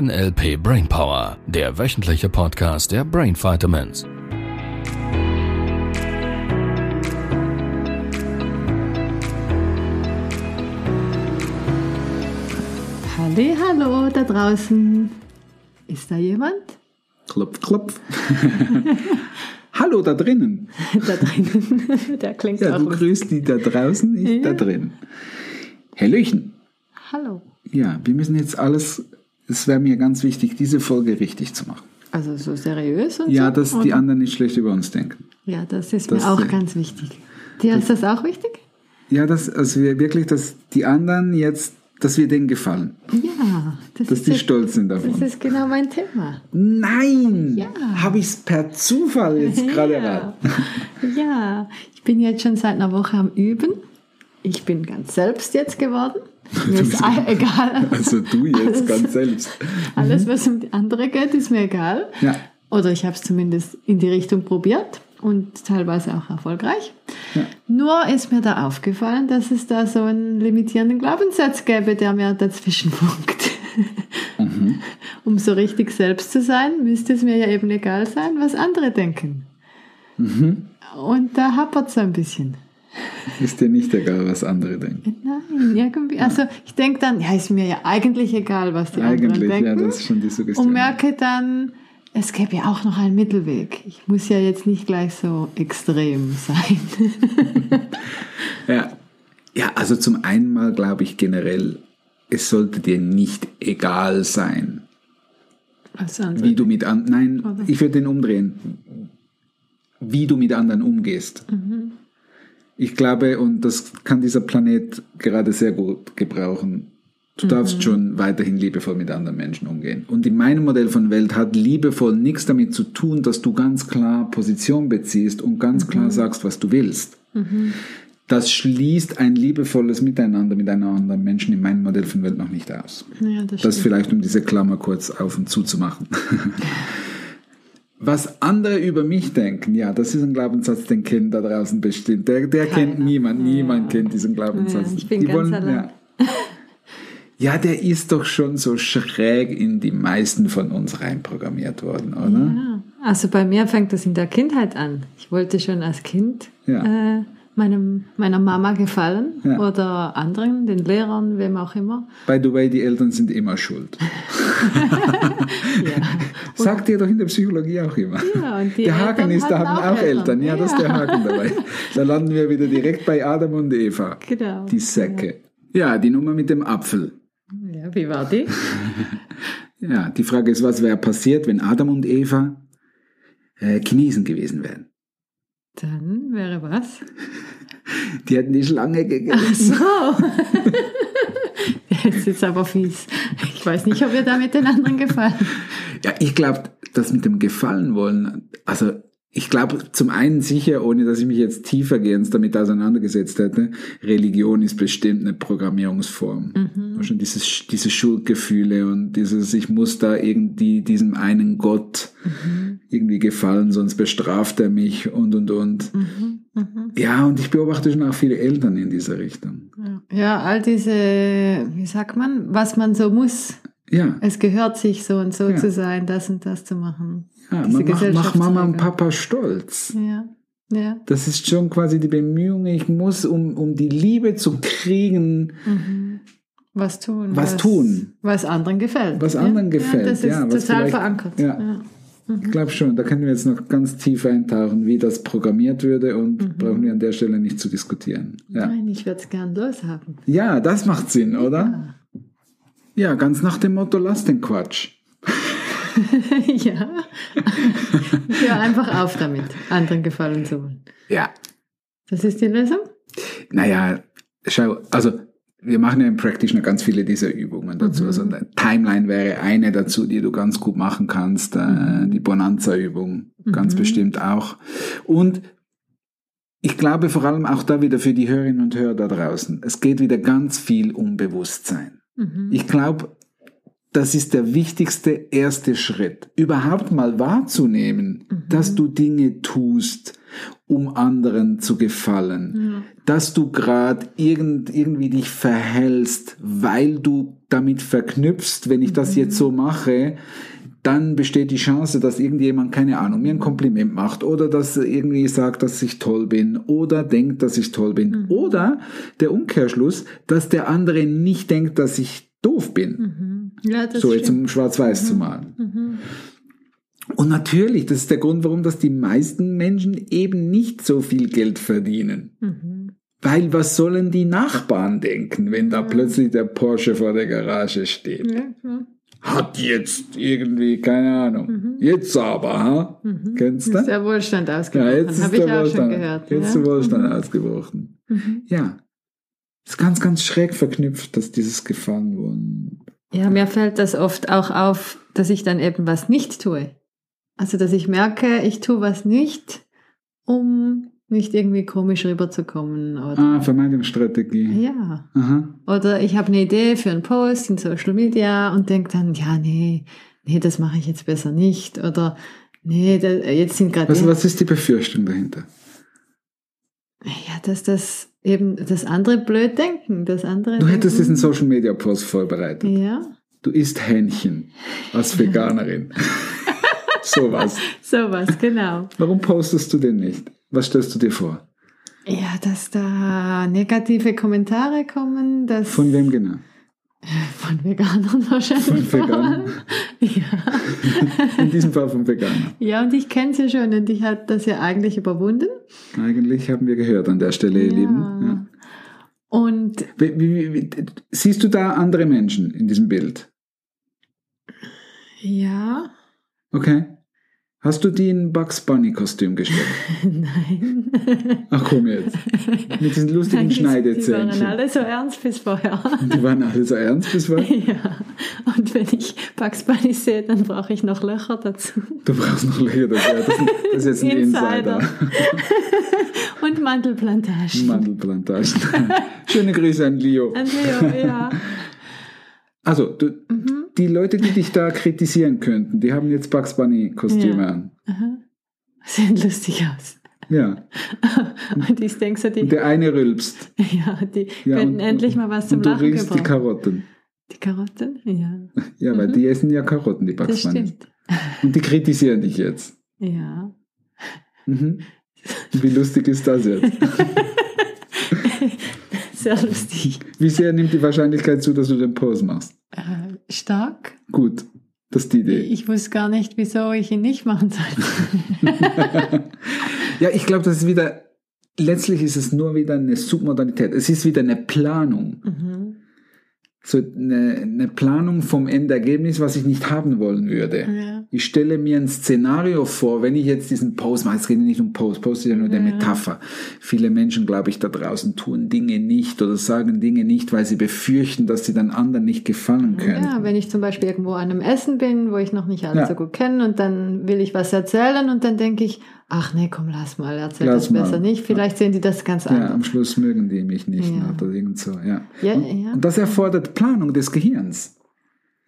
NLP Brainpower, der wöchentliche Podcast der Brain Vitamins. Halli, hallo da draußen. Ist da jemand? Klopf, klopf. hallo da drinnen. da drinnen. Der klingt Ja, auch du grüßt die da draußen, ich da Ja. drin. Hallöchen. Hallo. Ja, wir müssen jetzt alles, es wäre mir ganz wichtig, diese Folge richtig zu machen. Also so seriös und Ja, so? dass die oder? anderen nicht schlecht über uns denken. Ja, das ist Das- mir auch ganz wichtig. Dir ist das auch wichtig? Ja, dass, also wir wirklich, dass die anderen jetzt, dass wir denen gefallen. Ja. Das Dass ist die jetzt- stolz sind Das davon. ist genau mein Thema. Nein! Ja. Habe ich es per Zufall jetzt gerade erraten. ja, ich bin jetzt schon seit einer Woche am Üben. Ich bin ganz selbst jetzt geworden. Mir ist egal. Also du jetzt Alles- ganz selbst. Alles, was um die andere geht, ist mir egal. Ja. Oder ich habe es zumindest in die Richtung probiert und teilweise auch erfolgreich. Ja. Nur ist mir da aufgefallen, dass es da so einen limitierenden Glaubenssatz gäbe, der mir dazwischen funkt. Mhm. Um so richtig selbst zu sein, müsste es mir ja eben egal sein, was andere denken. Mhm. Und da hapert es ein bisschen. Ist dir nicht egal, was andere denken. Nein, irgendwie. Also ich denke dann, ja, ist mir ja eigentlich egal, was die anderen Eigentlich, ja, denken. das ist schon die Suggestion. und merke dann, es gäbe ja auch noch einen Mittelweg. Ich muss ja jetzt nicht gleich so extrem sein. Ja. ja, also zum einen mal glaube ich generell, es sollte dir nicht egal sein, wie du mit anderen, nein, Oder? ich würde den umdrehen, wie du mit anderen umgehst. Mhm. Ich glaube, und das kann dieser Planet gerade sehr gut gebrauchen, du Mhm. darfst schon weiterhin liebevoll mit anderen Menschen umgehen. Und in meinem Modell von Welt hat liebevoll nichts damit zu tun, dass du ganz klar Position beziehst und ganz Mhm. klar sagst, was du willst. Das schließt ein liebevolles Miteinander mit einem anderen Menschen in meinem Modell von Welt noch nicht aus. ja, das Das vielleicht, um diese Klammer kurz auf und zu zu machen. Was andere über mich denken, ja, das ist ein Glaubenssatz, den kennt da draußen bestimmt. Der, der kennt niemand, niemand Ja. kennt diesen Glaubenssatz. Ja, ich bin ganz allein. ja. ja, der ist doch schon so schräg in die meisten von uns reinprogrammiert worden, oder? Ja. Also bei mir fängt das in der Kindheit an. Ich wollte schon als Kind äh, meinem, meiner Mama gefallen Ja. oder anderen, den Lehrern, wem auch immer. By the way, die Eltern sind immer schuld. Ja. Sagt ihr doch in der Psychologie auch immer. Ja, und die der Haken Eltern ist, da haben auch auch Eltern. Eltern. Ja, das ist der. Haken dabei. Da landen wir wieder direkt bei Adam und Eva. Genau. Die Säcke. Ja, die Nummer mit dem Apfel. Ja, wie war die? Ja, die Frage ist, was wäre passiert, wenn Adam und Eva äh, Chinesen gewesen wären? Dann wäre was? Die hätten die Schlange gegessen. So. Jetzt ist aber fies. Ich weiß nicht, ob wir damit den anderen gefallen. Ja, ich glaube, das mit dem Gefallen wollen, also ich glaube zum einen sicher, ohne dass ich mich jetzt tiefergehend damit auseinandergesetzt hätte, Religion ist bestimmt eine Programmierungsform. Schon dieses, diese Schuldgefühle und dieses, ich muss da irgendwie diesem einen Gott irgendwie gefallen, sonst bestraft er mich und und und. Ja, und ich beobachte schon auch viele Eltern in dieser Richtung. Ja, all diese, wie sagt man, was man so muss. Ja, Es gehört sich so und so Ja. zu sein, das und das zu machen. ja Diese man macht, macht Mama und. Papa stolz. Ja, ja. Das ist schon quasi die Bemühung, ich muss, um, um die Liebe zu kriegen, Was tun. Was tun. Was anderen gefällt. Was anderen gefällt, Ja, das ist ja, was total verankert. ja. ich glaube schon, da können wir jetzt noch ganz tief eintauchen, wie das programmiert würde und brauchen wir an der Stelle nicht zu diskutieren. Ja, Nein, ich würde es gern loshaben. ja das macht Sinn, oder? Ja, ganz nach dem Motto, lass den Quatsch. ja. Hör einfach auf damit, anderen gefallen zu wollen. Ja, Das ist die Lösung? naja, schau, also wir machen ja im Practitioner ganz viele dieser Übungen dazu. Also eine Timeline wäre eine dazu, die du ganz gut machen kannst. Äh, die Bonanza-Übung ganz bestimmt auch. Und ich glaube vor allem auch da wieder für die Hörerinnen und Hörer da draußen. Es geht wieder ganz viel um Bewusstsein. Mhm. Ich glaube, das ist der wichtigste erste Schritt. Überhaupt mal wahrzunehmen, mhm. dass du Dinge tust, um anderen zu gefallen. Ja. Dass du gerade irgend, irgendwie dich verhältst, weil du damit verknüpfst, wenn ich das mhm. jetzt so mache, dann besteht die Chance, dass irgendjemand, keine Ahnung, mir ein Kompliment macht oder dass irgendwie sagt, dass ich toll bin oder denkt, dass ich toll bin. Mhm. Oder der Umkehrschluss, dass der andere nicht denkt, dass ich doof bin. Mhm. Ja, so jetzt um schwarz-weiß mhm. zu malen. Mhm. Und natürlich, das ist der Grund, warum das die meisten Menschen eben nicht so viel Geld verdienen. Mhm. Weil was sollen die Nachbarn denken, wenn da plötzlich der Porsche vor der Garage steht? Ja, ja hat jetzt irgendwie, keine Ahnung. Mhm. Jetzt aber, ha? Mhm. Kennst du? Ist der Wohlstand ausgebrochen. Ja, jetzt ist der Wohlstand, gehört, jetzt ja? der Wohlstand mhm. ausgebrochen. Mhm. Ja. Ist ganz, ganz schräg verknüpft, dass dieses Gefangen worden. Ja, mir fällt das oft auch auf, dass ich dann eben was nicht tue. Also, dass ich merke, ich tue was nicht, um nicht irgendwie komisch rüberzukommen. Oder ah, Vermeidungsstrategie. Ja. Aha. Oder ich habe eine Idee für einen Post in Social Media und denke dann, ja, nee, nee, das mache ich jetzt besser nicht. Oder nee, da, jetzt sind gerade. Also was ist die Befürchtung dahinter? Ja, dass das eben das andere blöd denken, das andere. Du hättest diesen Social Media Post vorbereitet. Ja. Du isst Hähnchen als Veganerin. Sowas. Sowas, genau. Warum postest du den nicht? Was stellst du dir vor? Ja, dass da negative Kommentare kommen. Dass Von wem genau? Von Veganern wahrscheinlich. Von Veganern? Ja. In diesem Fall von Veganern. Ja, und ich kenne sie schon und ich habe das ja eigentlich überwunden. Eigentlich haben wir gehört an der Stelle, ihr Lieben. Ja. Und wie, wie, wie, siehst du da andere Menschen in diesem Bild? Ja. Okay. Hast du die in Bugs Bunny Kostüm gesteckt? Nein. Ach komm jetzt. Mit diesen lustigen Schneidezähnen. Die waren alle so ernst bis vorher. Die waren alle so ernst bis vorher? Ja. Und wenn ich Bugs Bunny sehe, dann brauche ich noch Löcher dazu. Du brauchst noch Löcher dazu. Das, das ist jetzt ein Insider. Insider. Und Mandelplantagen. Mandelplantagen. Schöne Grüße an Leo. An Leo, ja. Also, du, mhm. Die Leute, die dich da kritisieren könnten, die haben jetzt Bugs Bunny-Kostüme ja. an. Aha. Sehen lustig aus. Ja. und ich denke so, die. Und der eine rülpst. Ja, die ja, könnten und, endlich mal was zum und Lachen du gebrauchen. die Karotten. Die Karotten? Ja. Ja, weil mhm. die essen ja Karotten, die Bugs das Bunny. Stimmt. Und die kritisieren dich jetzt. Ja. Mhm. Wie lustig ist das jetzt? Sehr lustig. Wie sehr nimmt die Wahrscheinlichkeit zu, dass du den Post machst? Äh, stark. Gut, das ist die Idee. Ich wusste gar nicht, wieso ich ihn nicht machen sollte. ja, ich glaube, das ist wieder, letztlich ist es nur wieder eine Submodalität. Es ist wieder eine Planung. Mhm so eine, eine Planung vom Endergebnis, was ich nicht haben wollen würde. Ja. Ich stelle mir ein Szenario vor, wenn ich jetzt diesen Post mache, es geht nicht um Post, Post ist ja nur ja. eine Metapher. Viele Menschen, glaube ich, da draußen tun Dinge nicht oder sagen Dinge nicht, weil sie befürchten, dass sie dann anderen nicht gefallen können. Ja, wenn ich zum Beispiel irgendwo an einem Essen bin, wo ich noch nicht alle ja. so gut kenne und dann will ich was erzählen und dann denke ich, ach nee, komm, lass mal, erzähl lass das mal. besser nicht. Vielleicht sehen die das ganz anders. Ja, am Schluss mögen die mich nicht ja. oder irgend so, ja. ja, und, ja. und das erfordert Planung des Gehirns.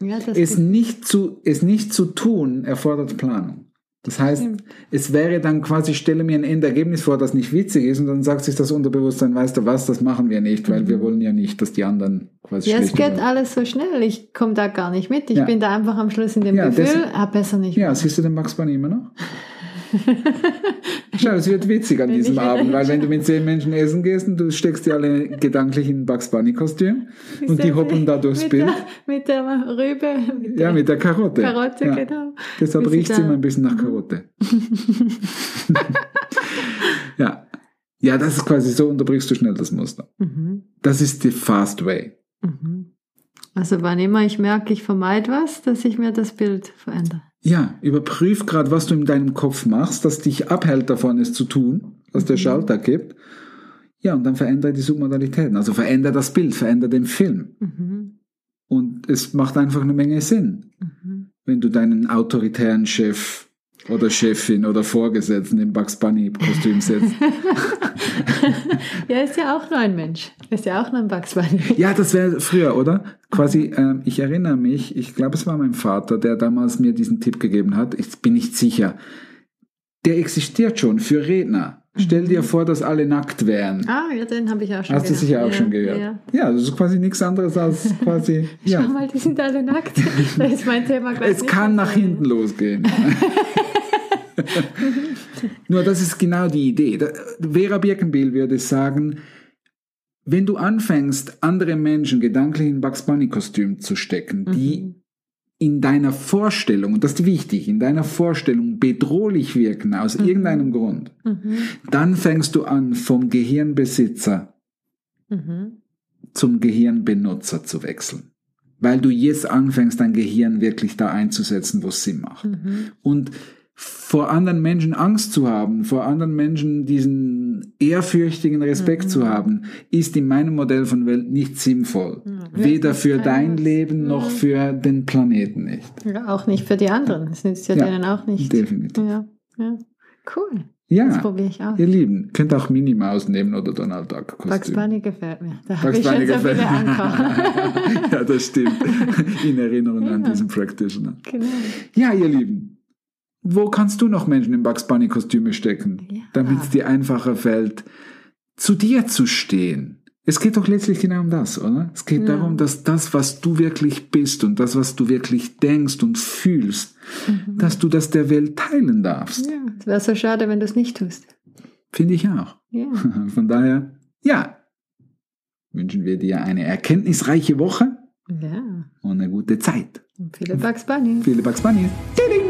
Ja, das es, nicht zu, es nicht zu tun, erfordert Planung. Das heißt, es wäre dann quasi, stelle mir ein Endergebnis vor, das nicht witzig ist und dann sagt sich das Unterbewusstsein, weißt du was, das machen wir nicht, weil mhm. wir wollen ja nicht, dass die anderen quasi Ja, es geht werden. alles so schnell, ich komme da gar nicht mit, ich ja. bin da einfach am Schluss in dem ja, Gefühl, ah, besser nicht. Ja, siehst du den Max Bahn immer noch? Schau, es wird witzig an diesem Abend, weil wenn du mit zehn Menschen essen gehst und du steckst die alle gedanklich in ein Bugs Bunny Kostüm und die hoppen da durchs mit Bild. Der, mit der Rübe. Mit ja, mit der Karotte. Karotte, ja. genau. Deshalb riecht es immer ein bisschen nach. Karotte. ja. Ja, das ist quasi so, unterbrichst du schnell das Muster. Mhm. Das ist die Fast Way. Mhm. Also wann immer ich merke, ich vermeide was, dass ich mir das Bild verändere. Ja, überprüf gerade, was du in deinem Kopf machst, das dich abhält davon, es zu tun, was der mhm. Schalter gibt. Ja, und dann verändere die Submodalitäten. Also verändere das Bild, verändere den Film. Mhm. Und es macht einfach eine Menge Sinn, mhm. wenn du deinen autoritären Chef oder Chefin oder Vorgesetzten im Bugs Bunny Kostüm setzt. ja, ist ja auch nur ein Mensch. Ist ja auch nur ein Bugs Bunny. Ja, das wäre früher, oder? Quasi, ähm, ich erinnere mich, ich glaube, es war mein Vater, der damals mir diesen Tipp gegeben hat. Ich bin nicht sicher. Der existiert schon für Redner. Stell dir vor, dass alle nackt wären. Ah, ja, den habe ich auch schon Hast du gehört. sicher auch ja, schon gehört? Ja. Ja, das ist quasi nichts anderes als quasi. ja. Schau mal, die sind alle nackt. Da ist mein Thema gleich Es kann nach drin. hinten losgehen. Nur das ist genau die Idee. Vera Birkenbiel würde sagen, wenn du anfängst, andere Menschen gedanklich in Bugs Bunny Kostüm zu stecken, die Mhm. In deiner Vorstellung, und das ist wichtig, in deiner Vorstellung bedrohlich wirken aus irgendeinem Grund, Mhm. dann fängst du an, vom Gehirnbesitzer Mhm. zum Gehirnbenutzer zu wechseln. Weil du jetzt anfängst, dein Gehirn wirklich da einzusetzen, wo es Sinn macht. Mhm. Und vor anderen Menschen Angst zu haben, vor anderen Menschen diesen ehrfürchtigen Respekt Mhm. zu haben, ist in meinem Modell von Welt nicht sinnvoll. Ja, Weder das für dein das. Leben noch Ja. für den Planeten nicht. Ja, auch nicht für die anderen. Das nützt ja, Ja, denen auch nicht. Definitiv. Ja, ja. Cool. Das Ja, probiere ich aus. ihr Lieben, könnt auch Minnie Maus nehmen oder Donald Duck Bugs Kostüm. Bunny gefällt mir. Da habe Bugs ich schon Bunny so gefällt viele ja, das stimmt. In Erinnerung an Ja. diesen Practitioner. genau. Ja, ihr Lieben, wo kannst du noch Menschen in Bugs Bunny Kostüme stecken, Ja. damit es dir einfacher fällt, zu dir zu stehen? Es geht doch letztlich genau um das, oder? Es geht Ja. darum, dass das, was du wirklich bist und das, was du wirklich denkst und fühlst, dass du das der Welt teilen darfst. Ja, es wäre so schade, wenn du es nicht tust. Finde ich auch. Ja. Von daher, ja, wünschen wir dir eine erkenntnisreiche Woche ja. und eine gute Zeit. Und viele Bugs Bunny. Viele Bugs Bunny.